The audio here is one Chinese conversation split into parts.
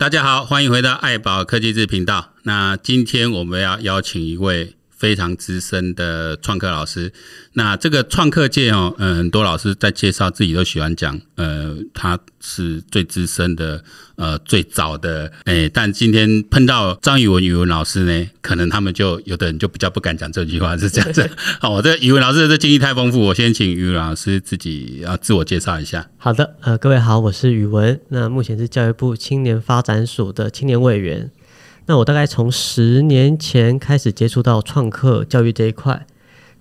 大家好，欢迎回到爱宝科技志频道。那今天我们要邀请一位。非常资深的创客老师，那这个创客界哦，嗯，很多老师在介绍自己都喜欢讲，呃，他是最资深的，呃，最早的，哎，但今天碰到张宇文语文老师呢，可能他们就有的人就比较不敢讲这句话，是这样子。好，我这语文老师的这经历太丰富，我先请语文老师自己啊自我介绍一下。好的，呃，各位好，我是语文，那目前是教育部青年发展署的青年委员。那我大概从十年前开始接触到创客教育这一块，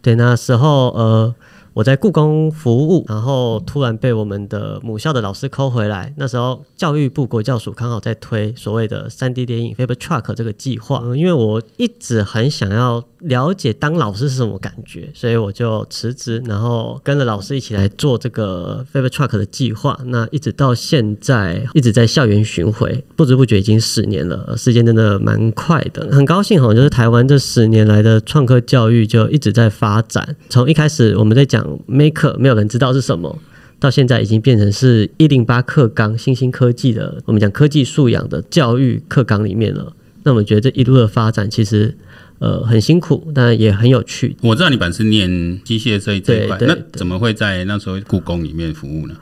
对，那时候呃。我在故宫服务，然后突然被我们的母校的老师抠回来。那时候教育部国教署刚好在推所谓的三 D 电影 Faber Truck 这个计划，因为我一直很想要了解当老师是什么感觉，所以我就辞职，然后跟着老师一起来做这个 Faber Truck 的计划。那一直到现在一直在校园巡回，不知不觉已经十年了，时间真的蛮快的。很高兴哈，就是台湾这十年来的创客教育就一直在发展。从一开始我们在讲。Maker 没有人知道是什么，到现在已经变成是一零八课纲新兴科技的，我们讲科技素养的教育课纲里面了。那我们觉得这一路的发展其实呃很辛苦，但也很有趣。我知道你本身念机械这一这一块，那怎么会在那时候故宫里面服务呢？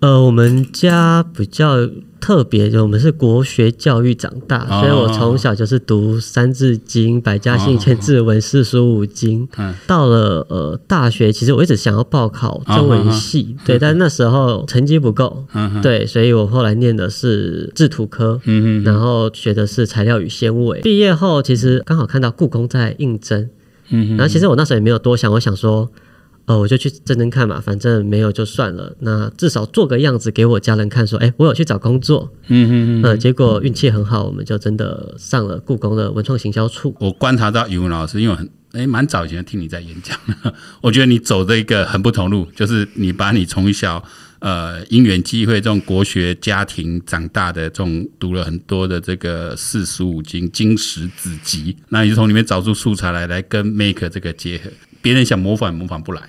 呃，我们家比较。特别就我们是国学教育长大，所以我从小就是读《三字经》《百家姓》《千字文》《四书五经》。到了呃大学，其实我一直想要报考中文系，对，但那时候成绩不够，对，所以我后来念的是制图科，然后学的是材料与纤维。毕业后，其实刚好看到故宫在应征，然后其实我那时候也没有多想，我想说。哦，我就去真真看嘛，反正没有就算了。那至少做个样子给我家人看，说，哎、欸，我有去找工作。嗯嗯嗯。呃，结果运气很好，我们就真的上了故宫的文创行销处。我观察到语文老师，因为很哎，蛮、欸、早以前听你在演讲，我觉得你走的一个很不同路，就是你把你从小呃因缘机会这种国学家庭长大的这种读了很多的这个四书五经经史子集，那你就从里面找出素材来，来跟 Maker 这个结合，别人想模仿也模仿不来。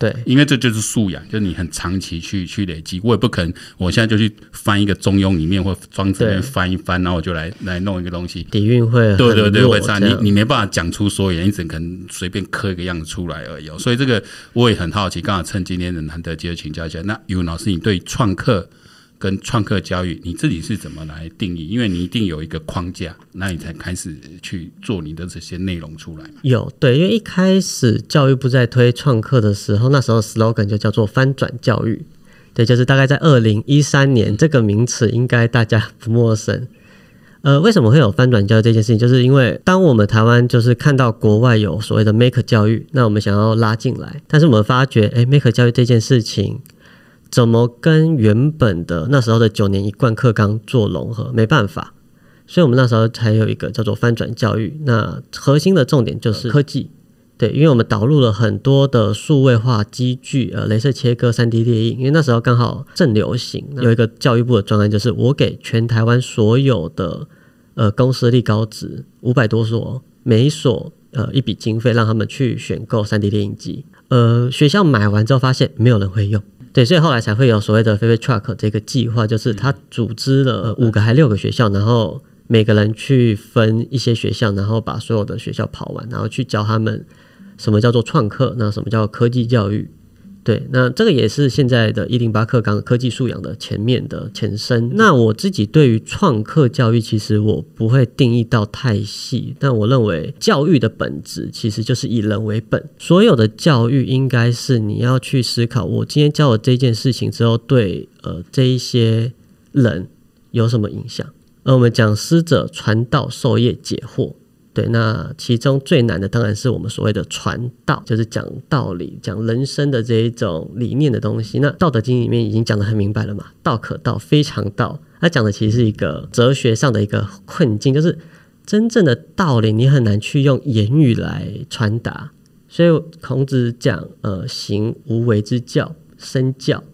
对，因为这就是素养，就是你很长期去去累积。我也不可能，我现在就去翻一个中庸里面或庄子里面翻一翻，然后我就来来弄一个东西。底蕴会对对对会差，你你没办法讲出所以然，你只可能随便刻一个样子出来而已。所以这个我也很好奇，刚好趁今天的难得机会请教一下，那宇文老师，你对创客？跟创客教育，你自己是怎么来定义？因为你一定有一个框架，那你才开始去做你的这些内容出来。有对，因为一开始教育部在推创客的时候，那时候 slogan 就叫做翻转教育。对，就是大概在二零一三年，这个名词应该大家不陌生。呃，为什么会有翻转教育这件事情？就是因为当我们台湾就是看到国外有所谓的 Maker 教育，那我们想要拉进来，但是我们发觉，哎，Maker 教育这件事情。怎么跟原本的那时候的九年一贯课纲做融合？没办法，所以我们那时候才有一个叫做翻转教育。那核心的重点就是科技，对，因为我们导入了很多的数位化机具，呃，镭射切割、三 D 列印。因为那时候刚好正流行，有一个教育部的专案，就是我给全台湾所有的呃公私立高职五百多所，每一所呃一笔经费，让他们去选购三 D 列印机。呃，学校买完之后发现没有人会用。对，所以后来才会有所谓的 Faber Truck 这个计划，就是他组织了五个还六个学校，然后每个人去分一些学校，然后把所有的学校跑完，然后去教他们什么叫做创客，那什么叫科技教育。对，那这个也是现在的“一零八课纲”科技素养的前面的前身。那我自己对于创客教育，其实我不会定义到太细，但我认为教育的本质其实就是以人为本。所有的教育应该是你要去思考，我今天教了这件事情之后，对呃这一些人有什么影响？而我们讲师者，传道授业解惑。对，那其中最难的当然是我们所谓的传道，就是讲道理、讲人生的这一种理念的东西。那《道德经》里面已经讲得很明白了嘛，“道可道，非常道”。它讲的其实是一个哲学上的一个困境，就是真正的道理你很难去用言语来传达。所以孔子讲：“呃，行无为之教，身教。”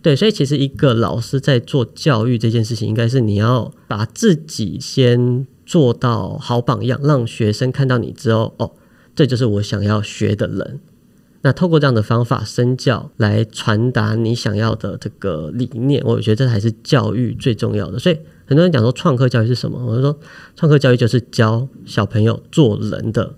对，所以其实一个老师在做教育这件事情，应该是你要把自己先。做到好榜样，让学生看到你之后，哦，这就是我想要学的人。那透过这样的方法身教来传达你想要的这个理念，我觉得这才是教育最重要的。所以很多人讲说创客教育是什么？我就说创客教育就是教小朋友做人的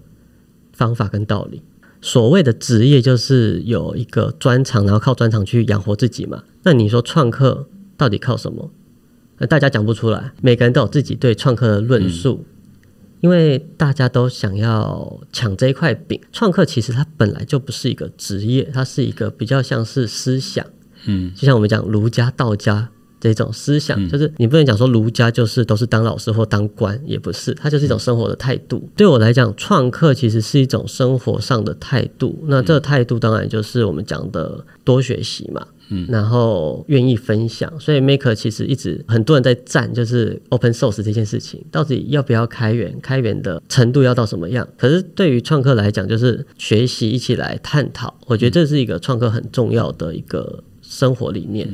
方法跟道理。所谓的职业就是有一个专长，然后靠专长去养活自己嘛。那你说创客到底靠什么？大家讲不出来，每个人都有自己对创客的论述。嗯因为大家都想要抢这一块饼，创客其实它本来就不是一个职业，它是一个比较像是思想，嗯，就像我们讲儒家、道家这种思想，就是你不能讲说儒家就是都是当老师或当官，也不是，它就是一种生活的态度。对我来讲，创客其实是一种生活上的态度，那这个态度当然就是我们讲的多学习嘛。嗯，然后愿意分享，所以 Maker 其实一直很多人在赞，就是 Open Source 这件事情，到底要不要开源？开源的程度要到什么样？可是对于创客来讲，就是学习一起来探讨，我觉得这是一个创客很重要的一个生活理念。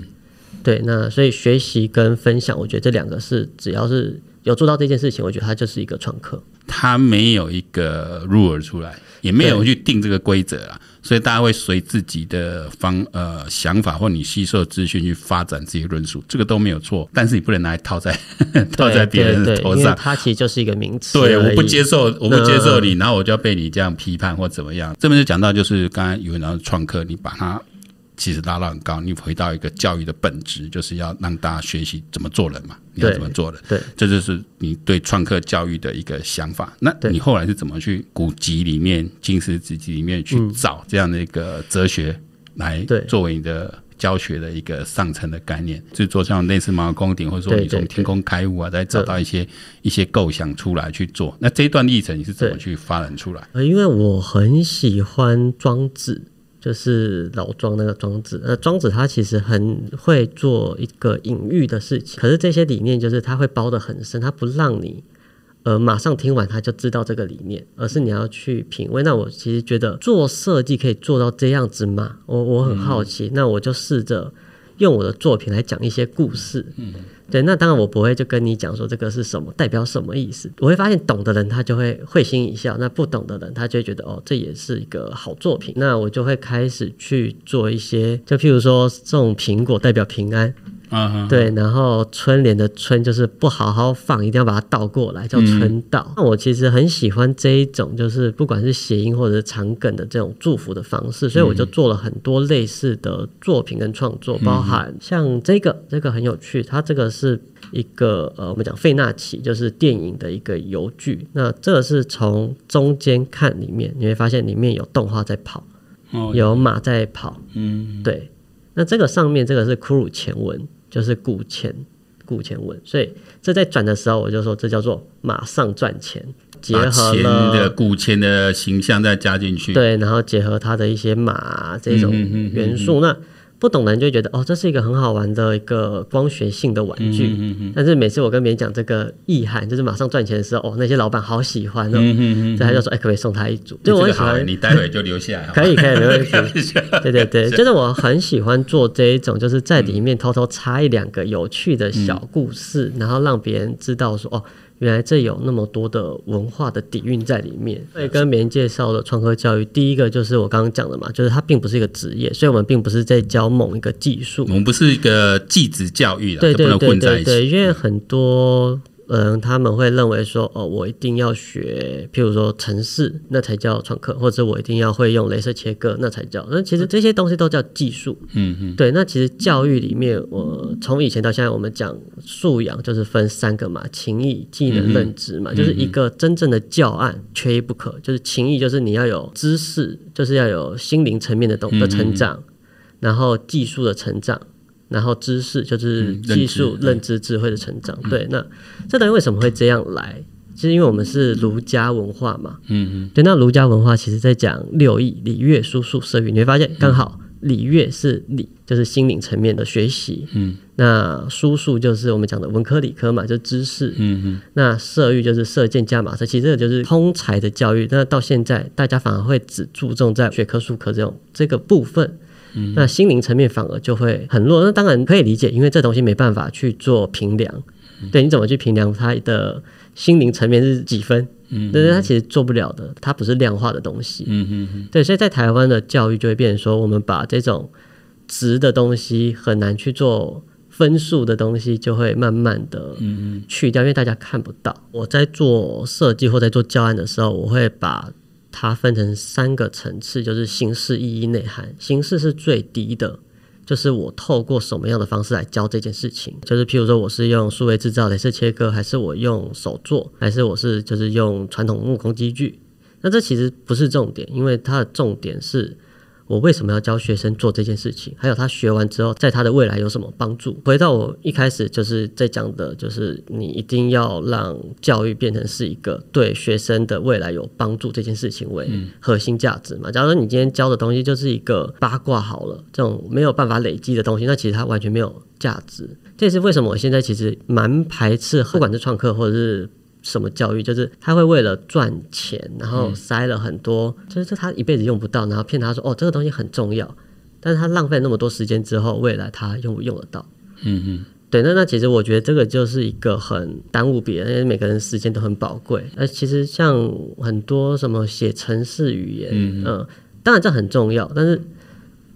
对，那所以学习跟分享，我觉得这两个是只要是有做到这件事情，我觉得它就是一个创客。他没有一个 rule 出来，也没有去定这个规则啊。所以大家会随自己的方呃想法或你吸收资讯去发展自己论述，这个都没有错。但是你不能拿来套在套在别人的头上，它其实就是一个名词。对，我不接受，我不接受你，然后我就要被你这样批判或怎么样。这边就讲到，就是刚才有人讲创客，你把它。其实拉到很高，你回到一个教育的本质，就是要让大家学习怎么做人嘛。你要怎么做人？对，这就是你对创客教育的一个想法。那你后来是怎么去古籍里面、经史子集里面去找这样的一个哲学来作为你的教学的一个上层的概念？就做像类似马宫顶，或者说你从天空开悟啊，再找到一些一些构想出来去做。那这一段历程你是怎么去发展出来？呃，因为我很喜欢庄子。就是老庄那个庄子，呃，庄子他其实很会做一个隐喻的事情，可是这些理念就是他会包得很深，他不让你呃马上听完他就知道这个理念，而是你要去品味。那我其实觉得做设计可以做到这样子吗？我我很好奇，那我就试着用我的作品来讲一些故事。嗯。对，那当然我不会就跟你讲说这个是什么，代表什么意思。我会发现懂的人他就会会心一笑，那不懂的人他就会觉得哦，这也是一个好作品。那我就会开始去做一些，就譬如说这种苹果代表平安。啊，uh huh. 对，然后春联的春就是不好好放，一定要把它倒过来，叫春到。那、嗯、我其实很喜欢这一种，就是不管是谐音或者是长梗的这种祝福的方式，所以我就做了很多类似的作品跟创作，包含像这个，这个很有趣，它这个是一个呃，我们讲费纳奇，就是电影的一个游剧。那这个是从中间看里面，你会发现里面有动画在跑，有马在跑，嗯，对。那这个上面这个是骷髅前文。就是古钱，古钱文，所以这在转的时候，我就说这叫做马上赚钱，结合了的古钱的形象再加进去，对，然后结合它的一些马这种元素，那。不懂的人就会觉得哦，这是一个很好玩的一个光学性的玩具。嗯嗯嗯、但是每次我跟别人讲这个意涵，就是马上赚钱的时候，哦，那些老板好喜欢哦。嗯嗯嗯、所以他就说，哎，可不可以送他一组？就我很喜欢，你待会就留下来。可以可以，没问题。对对对，就是我很喜欢做这一种，就是在里面偷偷插一两个有趣的小故事，嗯、然后让别人知道说，哦。原来这有那么多的文化的底蕴在里面。所以跟别人介绍的创客教育，第一个就是我刚刚讲的嘛，就是它并不是一个职业，所以我们并不是在教某一个技术，我们不是一个技职教育的，对对对对对，对，因为很多。嗯，他们会认为说，哦，我一定要学，譬如说城市，那才叫创客，或者我一定要会用镭射切割，那才叫。那其实这些东西都叫技术。嗯嗯。对，那其实教育里面，我从以前到现在，我们讲素养就是分三个嘛：情义、技能、认知嘛。嗯、就是一个真正的教案缺一不可，就是情义，就是你要有知识，就是要有心灵层面的懂的成长，嗯、然后技术的成长。然后知识就是技术、认知、智慧的成长。对，那这等于为什么会这样来？其实因为我们是儒家文化嘛。嗯嗯。对，那儒家文化其实在讲六艺：礼乐书数射御。你会发现，刚好礼乐是礼，就是心灵层面的学习。嗯。那书数就是我们讲的文科、理科嘛，就是知识。嗯嗯。那射御就是射箭加马射，其实这个就是通才的教育。那到现在，大家反而会只注重在学科、术科这种这个部分。那心灵层面反而就会很弱，那当然可以理解，因为这东西没办法去做评量。对，你怎么去评量它的心灵层面是几分？嗯，但是他其实做不了的，它不是量化的东西。嗯嗯嗯，对，所以在台湾的教育就会变成说，我们把这种值的东西很难去做分数的东西，就会慢慢的嗯去掉，因为大家看不到。我在做设计或在做教案的时候，我会把它分成三个层次，就是形式、意义、内涵。形式是最低的。就是我透过什么样的方式来教这件事情，就是譬如说我是用数位制造、镭射切割，还是我用手做，还是我是就是用传统木工机具，那这其实不是重点，因为它的重点是。我为什么要教学生做这件事情？还有他学完之后，在他的未来有什么帮助？回到我一开始就是在讲的，就是你一定要让教育变成是一个对学生的未来有帮助这件事情为核心价值嘛。假如说你今天教的东西就是一个八卦好了，这种没有办法累积的东西，那其实它完全没有价值。这也是为什么我现在其实蛮排斥，不管是创客或者是。什么教育？就是他会为了赚钱，然后塞了很多，嗯、就是他一辈子用不到，然后骗他说哦，这个东西很重要，但是他浪费那么多时间之后，未来他用不用得到？嗯嗯，对，那那其实我觉得这个就是一个很耽误别人，因为每个人时间都很宝贵。那其实像很多什么写程式语言，嗯，嗯，当然这很重要，但是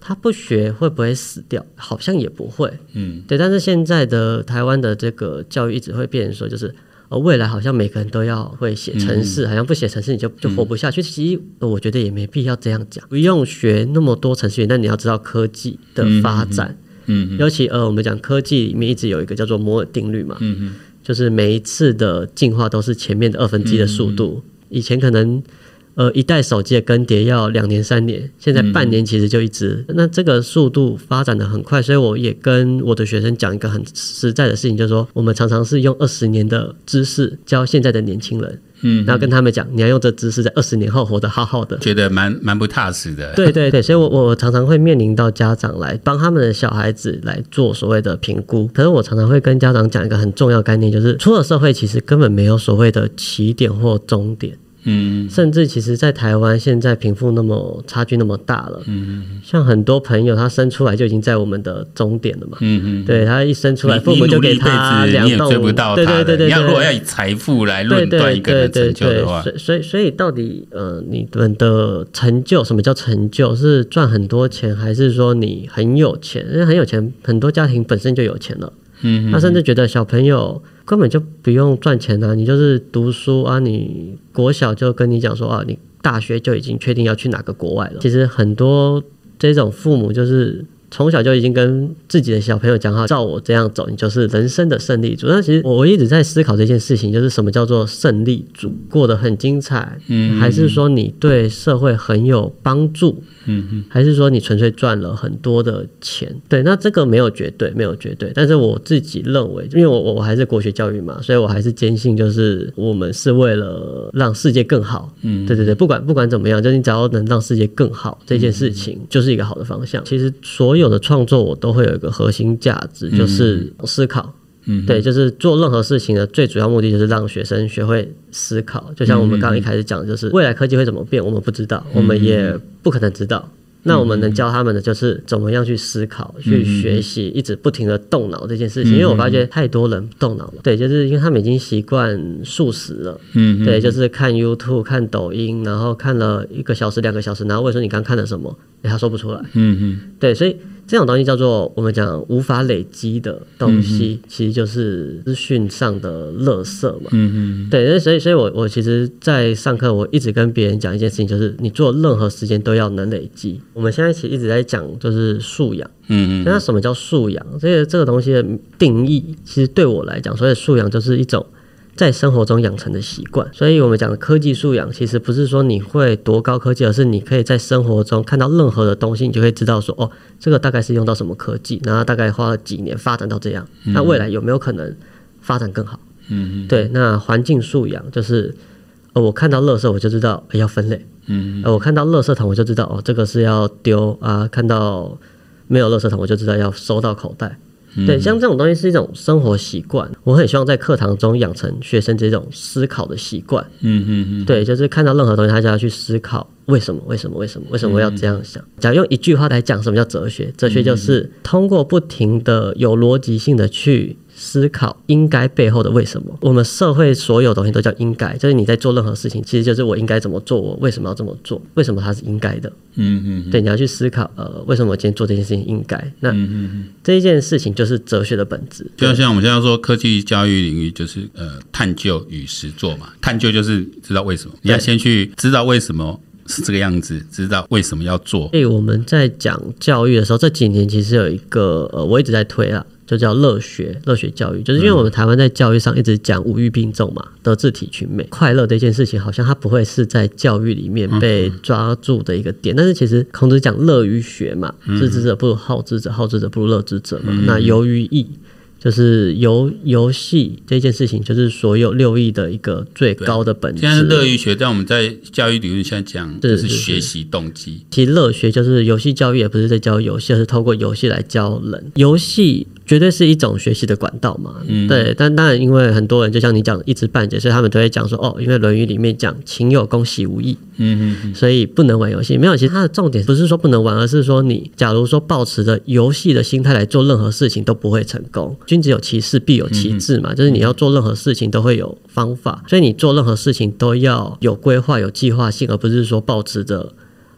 他不学会不会死掉？好像也不会，嗯，对。但是现在的台湾的这个教育一直会变成说，就是。而未来好像每个人都要会写程式，嗯、好像不写程式你就就活不下去。嗯、其实我觉得也没必要这样讲，不用学那么多程序员，但你要知道科技的发展。嗯，嗯，尤其呃，我们讲科技里面一直有一个叫做摩尔定律嘛，就是每一次的进化都是前面的二分之一的速度。以前可能。呃，一代手机的更迭要两年三年，现在半年其实就一直。嗯、那这个速度发展的很快，所以我也跟我的学生讲一个很实在的事情，就是说，我们常常是用二十年的知识教现在的年轻人，嗯，然后跟他们讲，你要用这知识在二十年后活得好好的，觉得蛮蛮不踏实的。对对对，所以我我常常会面临到家长来帮他们的小孩子来做所谓的评估，可是我常常会跟家长讲一个很重要概念，就是出了社会其实根本没有所谓的起点或终点。嗯，甚至其实，在台湾现在贫富那么差距那么大了，嗯，像很多朋友他生出来就已经在我们的终点了嘛，嗯嗯，对他一生出来，父母就给他两栋，追不到他，对对对对，你要如果要以财富来论断一个人成就的话，所以所以到底呃，你们的成就，什么叫成就？是赚很多钱，还是说你很有钱？因为很有钱，很多家庭本身就有钱了，嗯，他甚至觉得小朋友。根本就不用赚钱啊，你就是读书啊，你国小就跟你讲说啊，你大学就已经确定要去哪个国外了。其实很多这种父母就是。从小就已经跟自己的小朋友讲好，照我这样走，你就是人生的胜利组。那其实我一直在思考这件事情，就是什么叫做胜利组？过得很精彩，嗯，还是说你对社会很有帮助，嗯嗯，还是说你纯粹赚了很多的钱？对，那这个没有绝对，没有绝对。但是我自己认为，因为我我还是国学教育嘛，所以我还是坚信，就是我们是为了让世界更好。嗯，对对对，不管不管怎么样，就是你只要能让世界更好，这件事情就是一个好的方向。其实所有。有的创作我都会有一个核心价值，就是思考。嗯，对，就是做任何事情的最主要目的就是让学生学会思考。就像我们刚刚一开始讲，就是未来科技会怎么变，我们不知道，我们也不可能知道。那我们能教他们的就是怎么样去思考、去学习，一直不停的动脑这件事情。因为我发觉太多人动脑了，对，就是因为他们已经习惯素食了。嗯，对，就是看 YouTube、看抖音，然后看了一个小时、两个小时，然后问说你刚看了什么？哎，他说不出来。嗯嗯，对，所以。这种东西叫做我们讲无法累积的东西，嗯、其实就是资讯上的垃圾嘛。嗯嗯，对，所以所以我我其实，在上课我一直跟别人讲一件事情，就是你做任何时间都要能累积。我们现在其实一直在讲就是素养。嗯嗯，那什么叫素养？这个这个东西的定义，其实对我来讲，所以素养就是一种。在生活中养成的习惯，所以我们讲的科技素养，其实不是说你会多高科技，而是你可以在生活中看到任何的东西，你就会知道说，哦，这个大概是用到什么科技，然后大概花了几年发展到这样，那未来有没有可能发展更好？嗯，对。那环境素养就是，呃，我看到垃圾我就知道要分类，嗯，呃，我看到垃圾桶我就知道哦，这个是要丢啊，看到没有垃圾桶我就知道要收到口袋。对，像这种东西是一种生活习惯，我很希望在课堂中养成学生这种思考的习惯。嗯嗯嗯，对，就是看到任何东西，他就要去思考为什么？为什么？为什么？为什么我要这样想？假如用一句话来讲，什么叫哲学？哲学就是通过不停的有逻辑性的去思考应该背后的为什么。我们社会所有东西都叫应该，就是你在做任何事情，其实就是我应该怎么做，我为什么要这么做，为什么它是应该的。嗯嗯，对，你要去思考，呃，为什么我今天做这件事情应该？那嗯嗯这一件事情就是哲学的本质。就像我们现在说科技教育领域，就是呃，探究与实做嘛。探究就是知道为什么，你要先去知道为什么。是这个样子，知道为什么要做。所以我们在讲教育的时候，这几年其实有一个呃，我一直在推啊，就叫乐学，乐学教育，就是因为我们台湾在教育上一直讲五育并重嘛，德智体群美，快乐这件事情好像它不会是在教育里面被抓住的一个点。但是其实孔子讲乐于学嘛，知之者不如好之者，好之者不如乐之者嘛。那由于艺。就是游游戏这件事情，就是所有六艺的一个最高的本质。现在乐于学，在我们在教育理论现在讲，就是学习动机。其实乐学就是游戏教育，也不是在教游戏，而是透过游戏来教人。游戏。绝对是一种学习的管道嘛，嗯、对。但当然，因为很多人就像你讲的一知半解，所以他们都会讲说，哦，因为《论语》里面讲“勤有功，喜无益”，嗯嗯，所以不能玩游戏。没有，其实它的重点不是说不能玩，而是说你假如说抱持着游戏的心态来做任何事情，都不会成功。君子有其事，必有其志嘛，就是你要做任何事情都会有方法，所以你做任何事情都要有规划、有计划性，而不是说抱持着。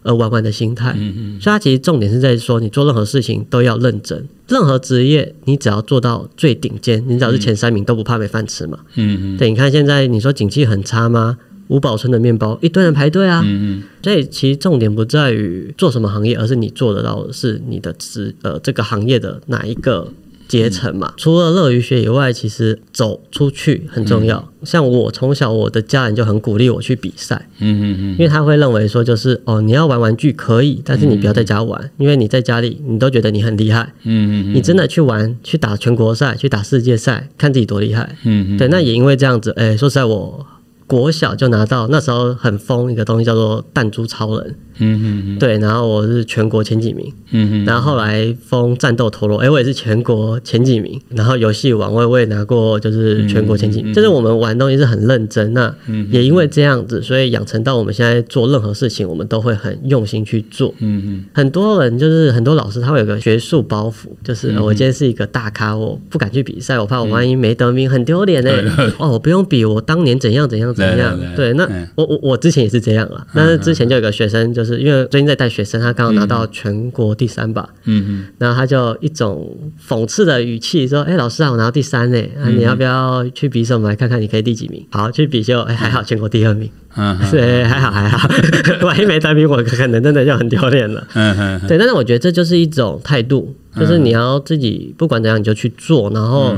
呃玩玩的心态，嗯嗯，所以它其实重点是在说，你做任何事情都要认真。任何职业，你只要做到最顶尖，你只要是前三名，都不怕没饭吃嘛。嗯嗯。对，你看现在你说景气很差吗？五宝村的面包一堆人排队啊。嗯嗯。所以其实重点不在于做什么行业，而是你做得到的是你的职呃这个行业的哪一个。阶层嘛，除了乐于学以外，其实走出去很重要。嗯、像我从小，我的家人就很鼓励我去比赛。嗯嗯嗯，因为他会认为说，就是哦，你要玩玩具可以，但是你不要在家玩，嗯、因为你在家里，你都觉得你很厉害。嗯嗯，你真的去玩，去打全国赛，去打世界赛，看自己多厉害。嗯嗯，对，那也因为这样子，哎、欸，说实在我。国小就拿到那时候很疯一个东西叫做弹珠超人，嗯嗯嗯，对，然后我是全国前几名，嗯嗯，然后后来疯战斗陀螺，哎，我也是全国前几名，然后游戏王我也我也拿过，就是全国前几名，就是我们玩东西是很认真，那也因为这样子，所以养成到我们现在做任何事情，我们都会很用心去做，嗯嗯，很多人就是很多老师他会有个学术包袱，就是我今天是一个大咖，我不敢去比赛，我怕我万一没得名很丢脸哎，哦，我不用比，我当年怎样怎样怎样。怎样？对，那我我我之前也是这样啊。但是之前就有个学生，就是因为最近在带学生，他刚好拿到全国第三吧。嗯嗯。然后他就一种讽刺的语气说：“哎，老师啊，我拿到第三呢，你要不要去比什么来看看你可以第几名？”好，去比就哎还好，全国第二名。嗯，对，还好还好。万一没得名，我可能真的就很丢脸了。嗯嗯。对，但是我觉得这就是一种态度，就是你要自己不管怎样你就去做，然后。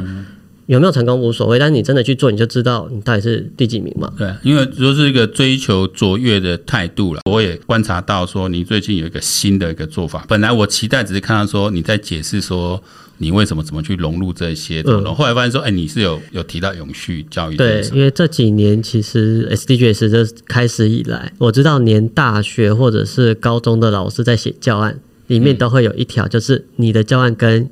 有没有成功无所谓，但是你真的去做，你就知道你到底是第几名嘛？对，因为说是一个追求卓越的态度了。我也观察到说，你最近有一个新的一个做法。本来我期待只是看到说你在解释说你为什么怎么去融入这些，嗯，后来发现说，哎，你是有有提到永续教育。对，因为这几年其实 SDGs 就开始以来，我知道连大学或者是高中的老师在写教案里面都会有一条，就是你的教案跟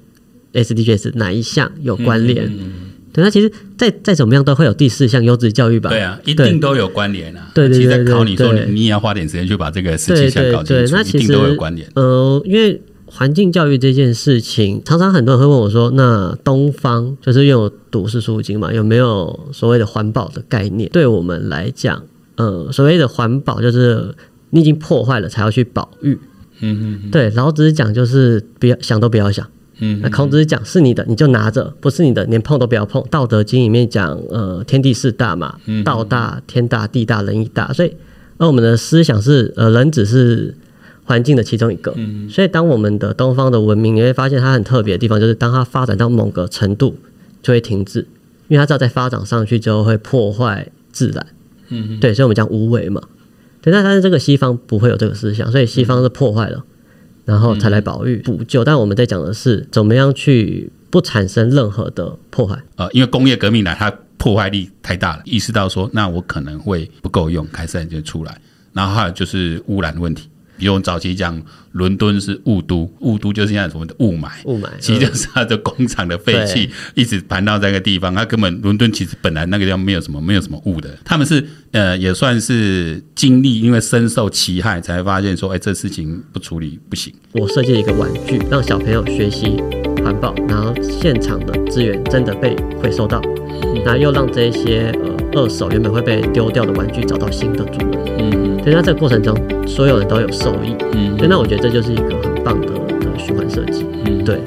SDGs 哪一项有关联？嗯嗯嗯对，那其实再再怎么样都会有第四项优质教育吧？对啊，一定都有关联啊。对对对，对，对，考你说你你也要花点时间去把这个十七项搞清楚，对对对，那其实一定都有关联。呃，因为环境教育这件事情，常常很多人会问我说：“那东方就是因为我读四书五经嘛，有没有所谓的环保的概念？”对我们来讲，呃，所谓的环保就是你已经破坏了才要去保育。嗯嗯，对，老子讲就是不要想都不要想。嗯，那孔子讲是你的你就拿着，不是你的连碰都不要碰。道德经里面讲，呃，天地四大嘛，道大、天大、地大、人亦大。所以，而我们的思想是，呃，人只是环境的其中一个。所以，当我们的东方的文明，你会发现它很特别的地方，就是当它发展到某个程度，就会停滞，因为它知道再发展上去之后会破坏自然。嗯，对，所以我们讲无为嘛。对，但是这个西方不会有这个思想，所以西方是破坏了。然后才来保育补救，但我们在讲的是怎么样去不产生任何的破坏。呃，因为工业革命来，它破坏力太大了，意识到说，那我可能会不够用，开始就出来。然后还有就是污染问题。比如我们早期讲伦敦是雾都，雾都就是现在什么的雾霾，雾霾其实就是它的工厂的废气一直盘到这个地方。它根本伦敦其实本来那个地方没有什么没有什么雾的。他们是呃也算是经历，因为深受其害，才发现说，哎，这事情不处理不行。我设计了一个玩具，让小朋友学习。环保，然后现场的资源真的被回收到，那又让这些呃二手原本会被丢掉的玩具找到新的主人。嗯，所以在这个过程中，所有人都有受益。嗯，所以那我觉得这就是一个很棒的的循环设计。嗯，对。